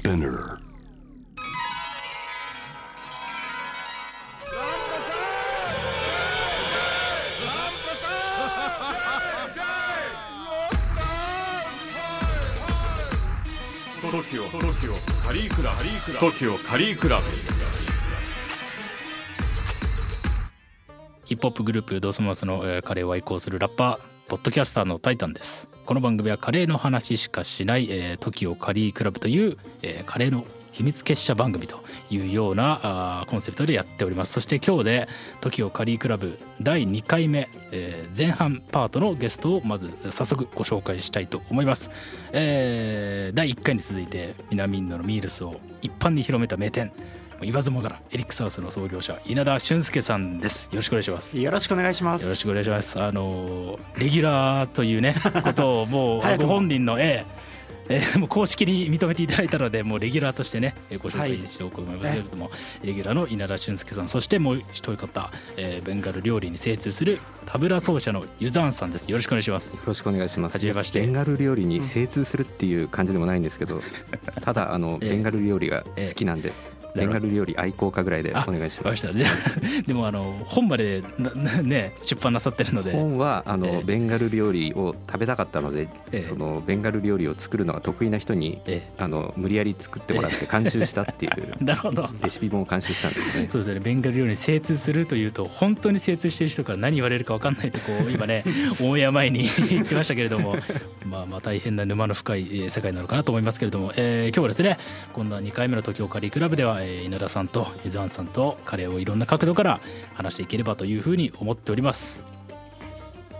Spinner. トキオトキオカリークラブ。トキオカリークラブ。ヒップホップグループドスモスの、えーカレーを愛好するラッパー。ポッドキャスターのタイタンです。この番組はカレーの話しかしない、えー、TOKIO カリークラブという、えーカレーの秘密結社番組というようなあコンセプトでやっております。そして今日で TOKIO カリークラブ第2回目、えー前半パートのゲストをまず早速ご紹介したいと思います、えー第1回に続いて南インドのミールスを一般に広めた名店言わずもがなエリックサウスの創業者稲田俊介さんです。よろしくお願いします。よろしくお願いします。よろしくお願いします。あのレギュラーというねことをもう ご本人のえええーもう公式に認めていただいたのでもうレギュラーとしてねえーご紹介しようと思いますけれども、レギュラーの稲田俊介さんそしてもう一方、えーベンガル料理に精通するタブラ奏者のユザーンさんです。よろしくお願いします。よろしくお願いします。はじめまして。ベンガル料理に精通するっていう感じでもないんですけど、ただあの ええ。ベンガル料理が好きなんで、ベンガル料理愛好家ぐらいであお願いします。じゃあ でもあの本までななね出版なさってるので。本はあの、ええ。ベンガル料理を食べたかったので、ええ。そのベンガル料理を作るのが得意な人に、えあの無理やり作ってもらって監修したっていうえ なるほど。レシピ本を監修したんですね。そうですよね。ベンガル料理に精通するというと本当に精通している人から何言われるか分かんないとこう 今ねオンエア前に言ってましたけれどもまあまあ大変な沼の深いえー世界なのかなと思いますけれども、えー今日はですね今度は2回目の東京カリークラブでは、え稲田さんと伊沢さんとカレーをいろんな角度から話していければというふうに思っております。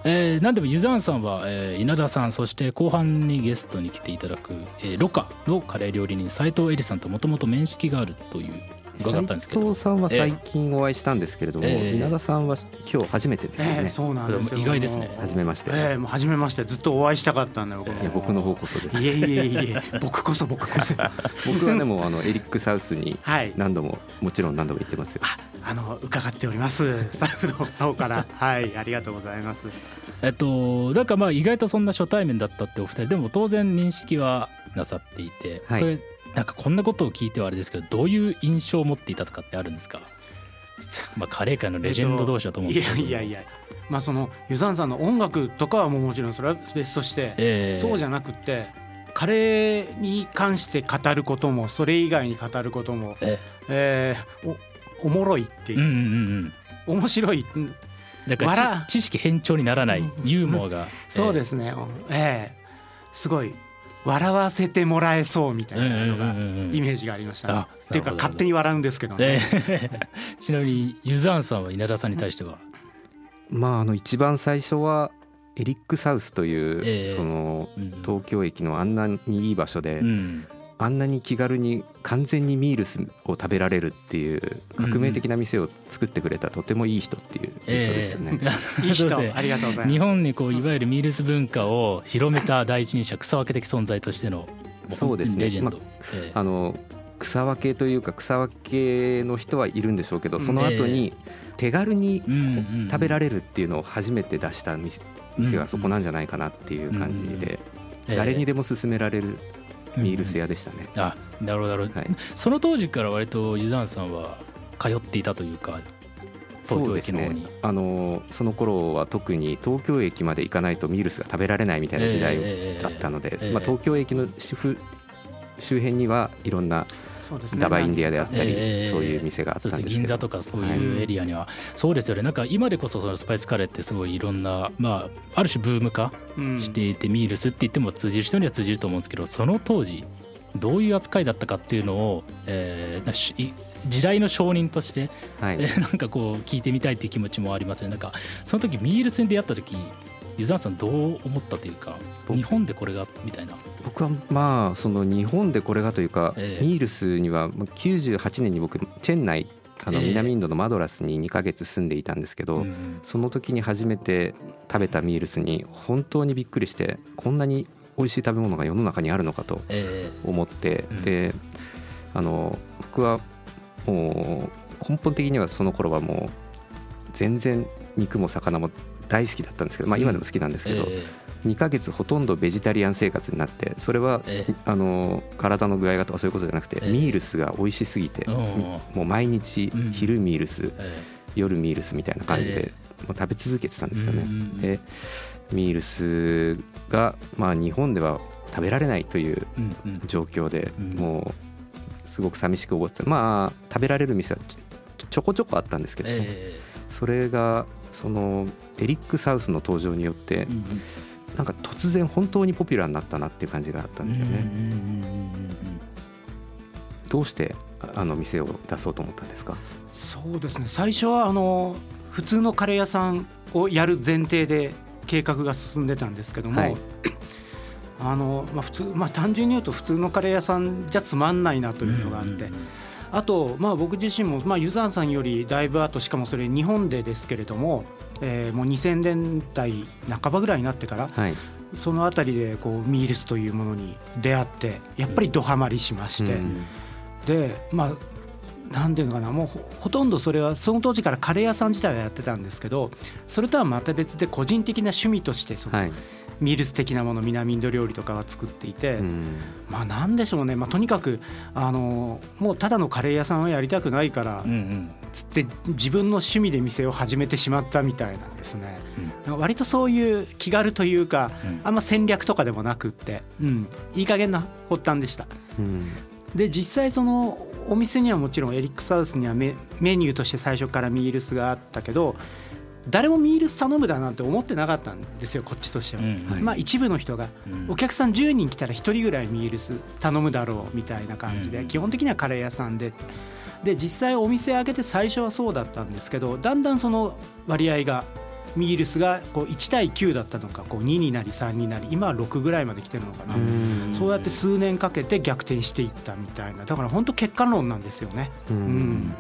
えー、何でもユザーンさんは、えー稲田さんそして後半にゲストに来ていただく、えーロカのカレー料理人斉藤恵里さんともともと面識があるという伺ったんですけど斉藤さんは最近お会いしたんですけれども、ええ稲田さんは今日初めてですよね。ええそうなんですよ。意外ですね初めまして。ええもう初めましてずっとお会いしたかったんだよ。いや僕の方こそです。いえいえいえ僕こそ僕こそ。僕 はでもあのエリックサウスにはい。何度ももちろん何度も言ってますよ。あの伺っております。スタッフの方からはいありがとうございます。えっとなんかまあ意外とそんな初対面だったってお二人でも当然認識はなさっていて、はいこれなんかこんなことを聞いてはあれですけどどういう印象を持っていたとかってあるんですか？まあカレー界のレジェンド同士だと思うんいですけど、やいやいや。まあそのユザンさんの音楽とかはもうもちろんそれは別として、ええ。そうじゃなくて。カレーに関して語ることもそれ以外に語ることも、ええ。ーおおもろいっていう、うんうんうん面白い。うんだから知識偏重にならないユーモアが、そうですね、ええ。すごい笑わせてもらえそうみたいなのがイメージがありましたね、あっていうか勝手に笑うんですけどね、ええ。ちなみにユザーンさんは稲田さんに対しては、まああの一番最初はエリックサウスという、ええ。そのうん。東京駅のあんなにいい場所で、うんあんなに気軽に完全にミールスを食べられるっていう革命的な店を作ってくれたとてもいい人っていう印象ですよね。ええ。いい人そうですねありがとうございます。日本にこういわゆるミールス文化を広めた第一人者草分け的存在としてのもそうですね。本当にレジェンド、まええあの草分けというか草分けの人はいるんでしょうけどその後に手軽に食べられるっていうのを初めて出した店店がそこなんじゃないかなっていう感じでええ。誰にでも勧められるミールス屋でしたね。あなるほどなるほど、はい。その当時から割とユザンさんは通っていたというか東京駅の方に、あのその頃は特に東京駅まで行かないとミールスが食べられないみたいな時代だったので、ええ。まあ、東京駅の周辺周辺にはいろんなダバインディアであったり、ええ。そういう店があったそうですねんですけど銀座とかそういうエリアには、そうですよね。なんか今でこそそのスパイスカレーってすごいいろんなまあある種ブーム化うん。していて、ミールスって言っても通じる人には通じると思うんですけどその当時どういう扱いだったかっていうのを、え時代の証人として、はい。え ーなんかこう聞いてみたいっていう気持ちもありますね。なんかその時ミールスに出会った時ユザーさんどう思ったというか僕日本でこれがみたいな。僕はまあその日本でこれがというか、ええ。ミールスにはまあ98年に僕チェン内あのええ。南インドのマドラスに2ヶ月住んでいたんですけど、うんその時に初めて食べたミールスに本当にびっくりしてこんなに美味しい食べ物が世の中にあるのかとえ。思って、うん。であの僕はもう根本的にはその頃はもう全然肉も魚も大好きだったんですけど、まあ、今でも好きなんですけど、ーえ2ヶ月ほとんどベジタリアン生活になってそれはええ。あの体の具合がとかそういうことじゃなくてええ。ミールスが美味しすぎてうんもう毎日うん昼ミールスえ夜ミールスみたいな感じえでもう食べ続けてたんえですよね。でミールスがまあ日本では食べられないという状況でうん。もうすごく寂しく思ってたまあ食べられる店はちょこちょこあったんですけどえ。それがそのエリック・サウスの登場によってえうんうん。なんか突然本当にポピュラーになったなっていう感じがあったんですよね。どうしてあの店を出そうと思ったんですか？そうですね。最初はあの普通のカレー屋さんをやる前提で計画が進んでたんですけども、はい。あのまあ、普通まあ単純に言うと普通のカレー屋さんじゃつまんないなというのがあって、あと、まあ、僕自身も、まあ、ユザンさんよりだいぶ後しかもそれ日本でですけれども、えーもう2000年代半ばぐらいになってからはい。その辺りでこうミールスというものに出会ってやっぱりドハマりしまして、うんでまあなんていうのかなもうほほとんどそれはその当時からカレー屋さん自体はやってたんですけどそれとはまた別で個人的な趣味としてそのはい。ミールス的なもの南インド料理とかは作っていて、うん。まあなんでしょうね、まあ、とにかくあのもうただのカレー屋さんはやりたくないからうんうん。つって自分の趣味で店を始めてしまったみたいなんですね。なん。か割とそういう気軽というかうん。あんま戦略とかでもなくって、うん、いい加減な発端でした。うん。で実際そのお店にはもちろんエリック・サウスにはメメニューとして最初からミールスがあったけど誰もミールス頼むだなんて思ってなかったんですよこっちとしては。うんはい。まあ一部の人がうん。お客さん10人来たら1人ぐらいミールス頼むだろうみたいな感じうんで基本的にはカレー屋さんで。で実際お店開けて最初はそうだったんですけどだんだんその割合がミールスがこう1対9だったのかこう2になり3になり今は6ぐらいまで来てるのかな、うんそうやって数年かけて逆転していったみたいな。だから本当結果論なんですよね。ううんん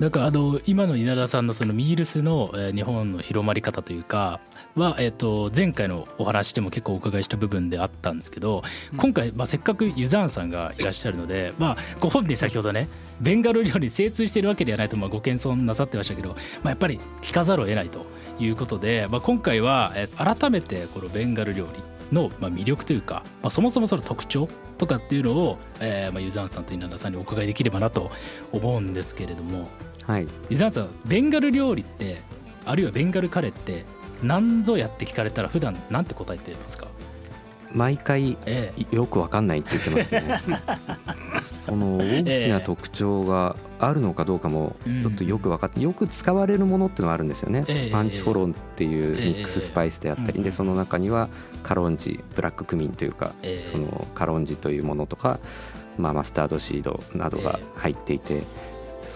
なんかあの今の稲田さんのそのミールスの、えー日本の広まり方というかは、えー、と前回のお話でも結構お伺いした部分であったんですけど今回、まあ、せっかくユザーンさんがいらっしゃるので、まあ、ご本人先ほどねベンガル料理に精通しているわけではないとまあご謙遜なさってましたけど、まあ、やっぱり聞かざるを得ないということで、まあ、今回は、えー改めてこのベンガル料理のまあ魅力というか、まあ、そもそもその特徴とかっていうのを、えーまあ、ユザーンさんと稲田さんにお伺いできればなと思うんですけれども。はい。伊沢さんベンガル料理ってあるいはベンガルカレーって何ぞやって聞かれたら普段なんて答えてますか？毎回ええ。よくわかんないって言ってますね。その大きな特徴があるのかどうかもうん。ちょっとよく分かってよく使われるものっていうのがあるんですよね。ええ。パンチフォロンっていうミックススパイスであったええ。りでその中にはカロンジブラッククミンというかええ。そのカロンジというものとかまあマスタードシードなどが入っていて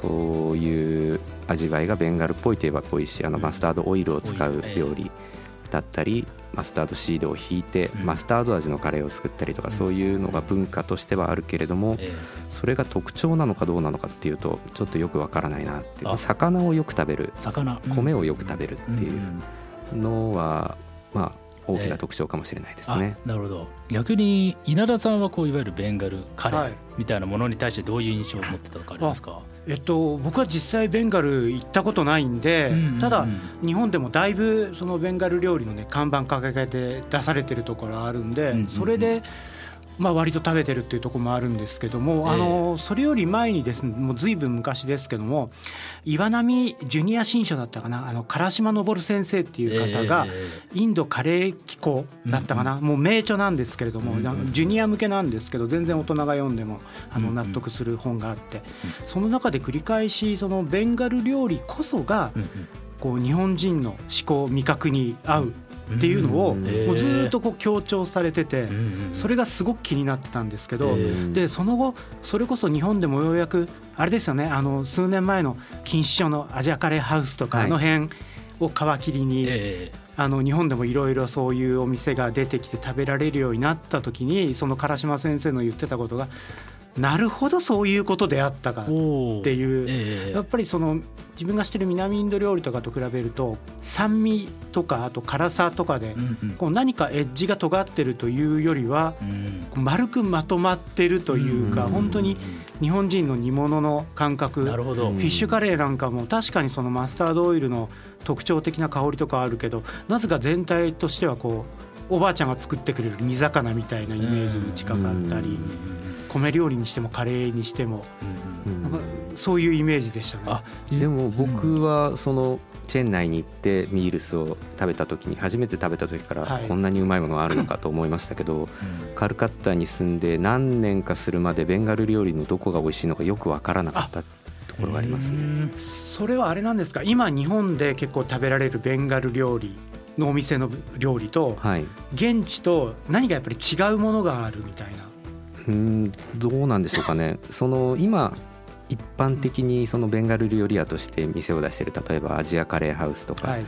そういう味わいがベンガルっぽいといえばぽいしあのうん。マスタードオイルを使う料理だったりマスタードシードをひいてうん。マスタード味のカレーを作ったりとかうん。そういうのが文化としてはあるけれどもえそれが特徴なのかどうなのかっていうとちょっとよくわからないなっていう。あ。魚をよく食べる。米をよく食べるっていんうんのはまあ大きな特徴かもしれないですね。あなるほど。逆に稲田さんはこういわゆるベンガルカレーはい。みたいなものに対してどういう印象を持ってたのかありますか、えっと、僕は実際ベンガル行ったことないんで、ただ日本でもだいぶそのベンガル料理のね看板掲げて出されてるところあるんで、それで。まあ、割と食べてるっていうところもあるんですけども、ええ。あのそれより前にですねもうずいぶん昔ですけども岩波ジュニア新書だったかなあの唐島昇先生っていう方が、えインドカレー機構だったかな、もう名著なんですけれども、うんうんジュニア向けなんですけど全然大人が読んでもあのうんうん。納得する本があって、その中で繰り返しそのベンガル料理こそがうん。こう日本人の思考味覚に合うっていうのをうん。もうずーっとこう強調されててそれがすごく気になってたんですけど、でその後それこそ日本でもようやくあれですよねあの数年前の錦糸町のアジアカレーハウスとか、はい。あの辺を皮切りに、えあの日本でもいろいろそういうお店が出てきて食べられるようになった時にその唐島先生の言ってたことがなるほどそういうことであったかっていう。ええやっぱりその自分が知ってる南インド料理とかと比べると酸味とかあと辛さとかでうんうん。こう何かエッジが尖ってるというよりは丸くまとまってるというかうん本当に日本人の煮物の感覚。なるほど、うんフィッシュカレーなんかも確かにそのマスタードオイルの特徴的な香りとかあるけどなぜか全体としてはこうおばあちゃんが作ってくれる煮魚みたいなイメージに近かったり米料理にしてもカレーにしても。うんなんかそういうイメージでしたね。あでも僕はそのチェン内に行ってミールスを食べた時に初めて食べた時かはい。らこんなにうまいものがあるのかと思いましたけどカルカッタに住んで何年かするまでベンガル料理のどこが美味しいのかよく分からなかったところがありますね。それはあれなんですか？今日本で結構食べられるベンガル料理のお店の料理とはい、現地と何かやっぱり違うものがあるみたいな。うんどうなんでしょうかね。その今一般的にそのベンガル料理屋として店を出している例えばアジアカレーハウスとかはい、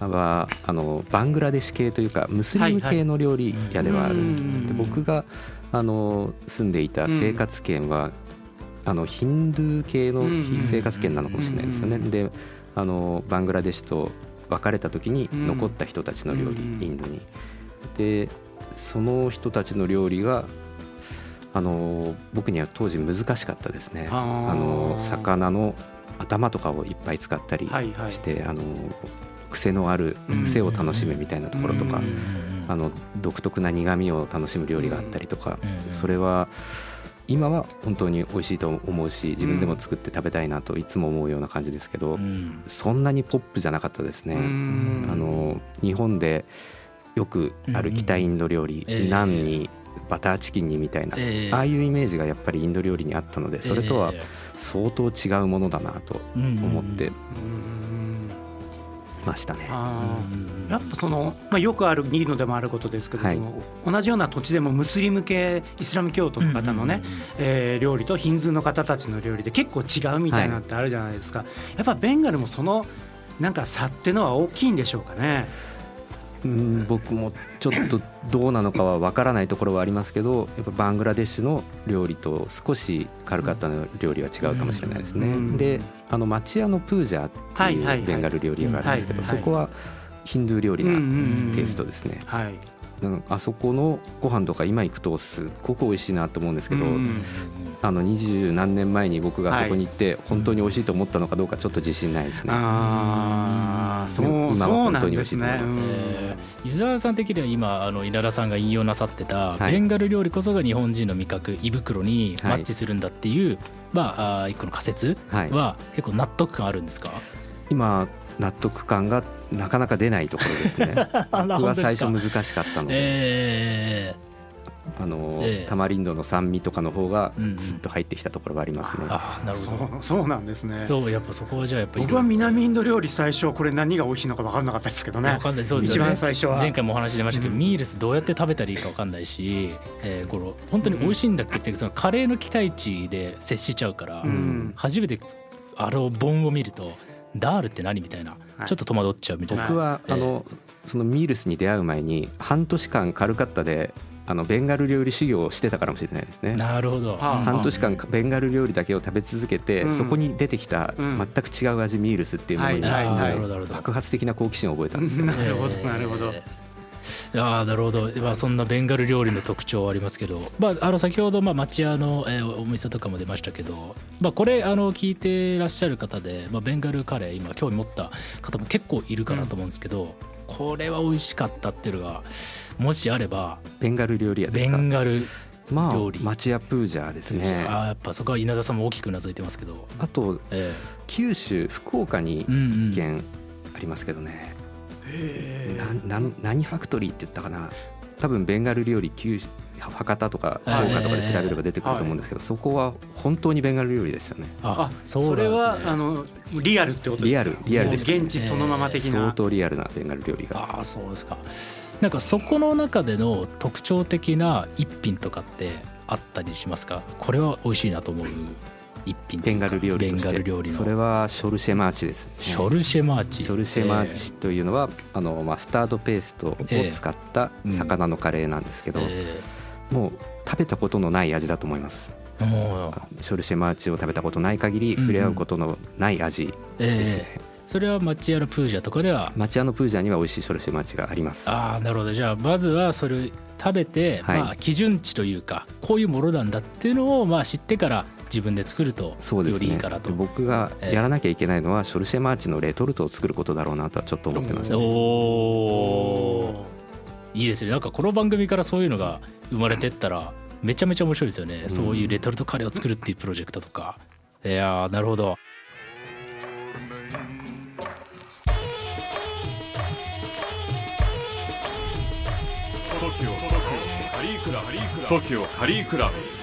はあのバングラデシュ系というかムスリム系の料理屋ではある、はいはい。で僕があの住んでいた生活圏は、あのヒンドゥー系のうん。生活圏なのかもしれないですよね。うん。であのバングラデシュと別れた時にうん。残った人たちの料理、うん。インドに。でその人たちの料理があの僕には当時難しかったですね。あの魚の頭とかをいっぱい使ったりはいはい。して、あの癖のあるうん。癖を楽しむみたいなところとか、うん。あの独特な苦味を楽しむ料理があったりとか、うん。それは今は本当に美味しいと思うし自分でも作って食べたいなといつも思うような感じですけど、うん。そんなにポップじゃなかったですね。うん。あの日本でよくある北インド料理、ええ。ナンにバターチキンにみたいな、ええ。ああいうイメージがやっぱりインド料理にあったのでそれとはえ相当違うものだなとえ思ってうんましたね。やっぱその、まあ、よくあるいいのでもあることですけども、はい。同じような土地でもムスリム系イスラム教徒の方のね、えー料理とヒンズーの方たちの料理で結構違うみたいなのってあるじゃないですか、やっぱベンガルもそのなんか差ってのは大きいんでしょうかね。うん。僕もちょっとどうなのかは分からないところはありますけどやっぱバングラデシュの料理と少しカルカッタの料理は違うかもしれないですね。うん。であの町屋のプージャーってはいうベンガル料理屋があるんですけど、そこはヒンドゥー料理なテイストですね。はい、あそこのご飯とか今行くとすっごく美味しいなと思うんですけど、うんあの二十何年前に僕があそこに行って本当に美味しいと思ったのかどうかちょっと自信ないですね。ああ、そう今は本当に美ですね。味しいと思います。えー湯沢さん的には今あの稲田さんが引用なさってた、はい。ベンガル料理こそが日本人の味覚胃袋にマはい。ッチするんだっていう、まあ一個の仮説はい、は結構納得感あるんですか、今納得感がなかなか出ないところですね。僕は最初難しかったので、えあのええタマリンドの酸味とかの方がうんうん。スッと入ってきたところはありますね。あなるそほうそうなんですね。ど。そうやっぱそこはじゃあやっぱり僕は南インド料理最初これ何が美味しいのか分からなかったですけどね。わ。かんない。そうですね。番最初は。前回もお話し出ましたけど、うん。ミールスどうやって食べたらいいかわかんないし、えーこの本当に美味しいんだっけってそのカレーの期待値で接しちゃうから、うん。初めてあの本を見るとダールって何みたいな、はいちょっと戸惑っちゃうみたいな。僕はええあのそのミールスに出会う前に半年間カルカッタであのベンガル料理修行をしてたからもしれないですね。なるほど。はあ半年間ベンガル料理だけを食べ続けて、うんそこに出てきたうん全く違う味ミールスっていうものに、はいはいはい。爆発的な好奇心を覚えたんですよ、なるほどなるほど。えーああなるほど、まあ、そんなベンガル料理の特徴はありますけど、まあ、あの先ほどまあ町屋の、えーお店とかも出ましたけど、まあ、これあの聞いてらっしゃる方で、まあ、ベンガルカレー今興味持った方も結構いるかなと思うんですけど、これは美味しかったっていうのがもしあれば。ベンガル料理屋でベすか？ンガルま料理。あ町屋プージャーですね。あーやっぱそこは稲田さんも大きくうなずいてますけど、あとえ九州福岡にーうんうん一軒ありますけどね、へなんなん何ファクトリーって言ったかな？多分ベンガル料理九州博多とか福はい。岡とかで調べれば出てくると思うんですけど、そこは本当にベンガル料理ですよね。あそうそれはあのリアルってことですか？リアルリアルでしたね現地そのまま的相な。当リアルなベンガル料理が。ああそうですか。なんかそこの中での特徴的な一品とかってあったりしますか？これは美味しいなと思う一品ベンガル料理ベンガル料理の。それはショルシェマーチです、ね、ショルシェマーチ。ショルシェマーチというのは、あのマスタードペーストを使った魚のカレーなんですけど、えもう食べたことのない味だと思います。ショルシェマーチを食べたことない限り触れ合うことのない味ですね、ええ。それは町屋のプージャとかでは？町屋のプージャーには美味しいショルシェマーチがあります。ああなるほど。じゃあまずはそれ食べて、はい。まあ基準値というかこういうものなんだっていうのをまあ知ってから自分で作るとよそうですね。りいいかなと。で僕がやらなきゃいけないのは、ショルシェマーチのレトルトを作ることだろうなとはちょっと思ってます、おおおいいですね。なんかこの番組からそういうのが生まれてったらめちゃめちゃ面白いですよね、そういうレトルトカレーを作るっていうプロジェクトとか。いやーなるほど。TOKIO カリークラブ。TOKIO カリークラブ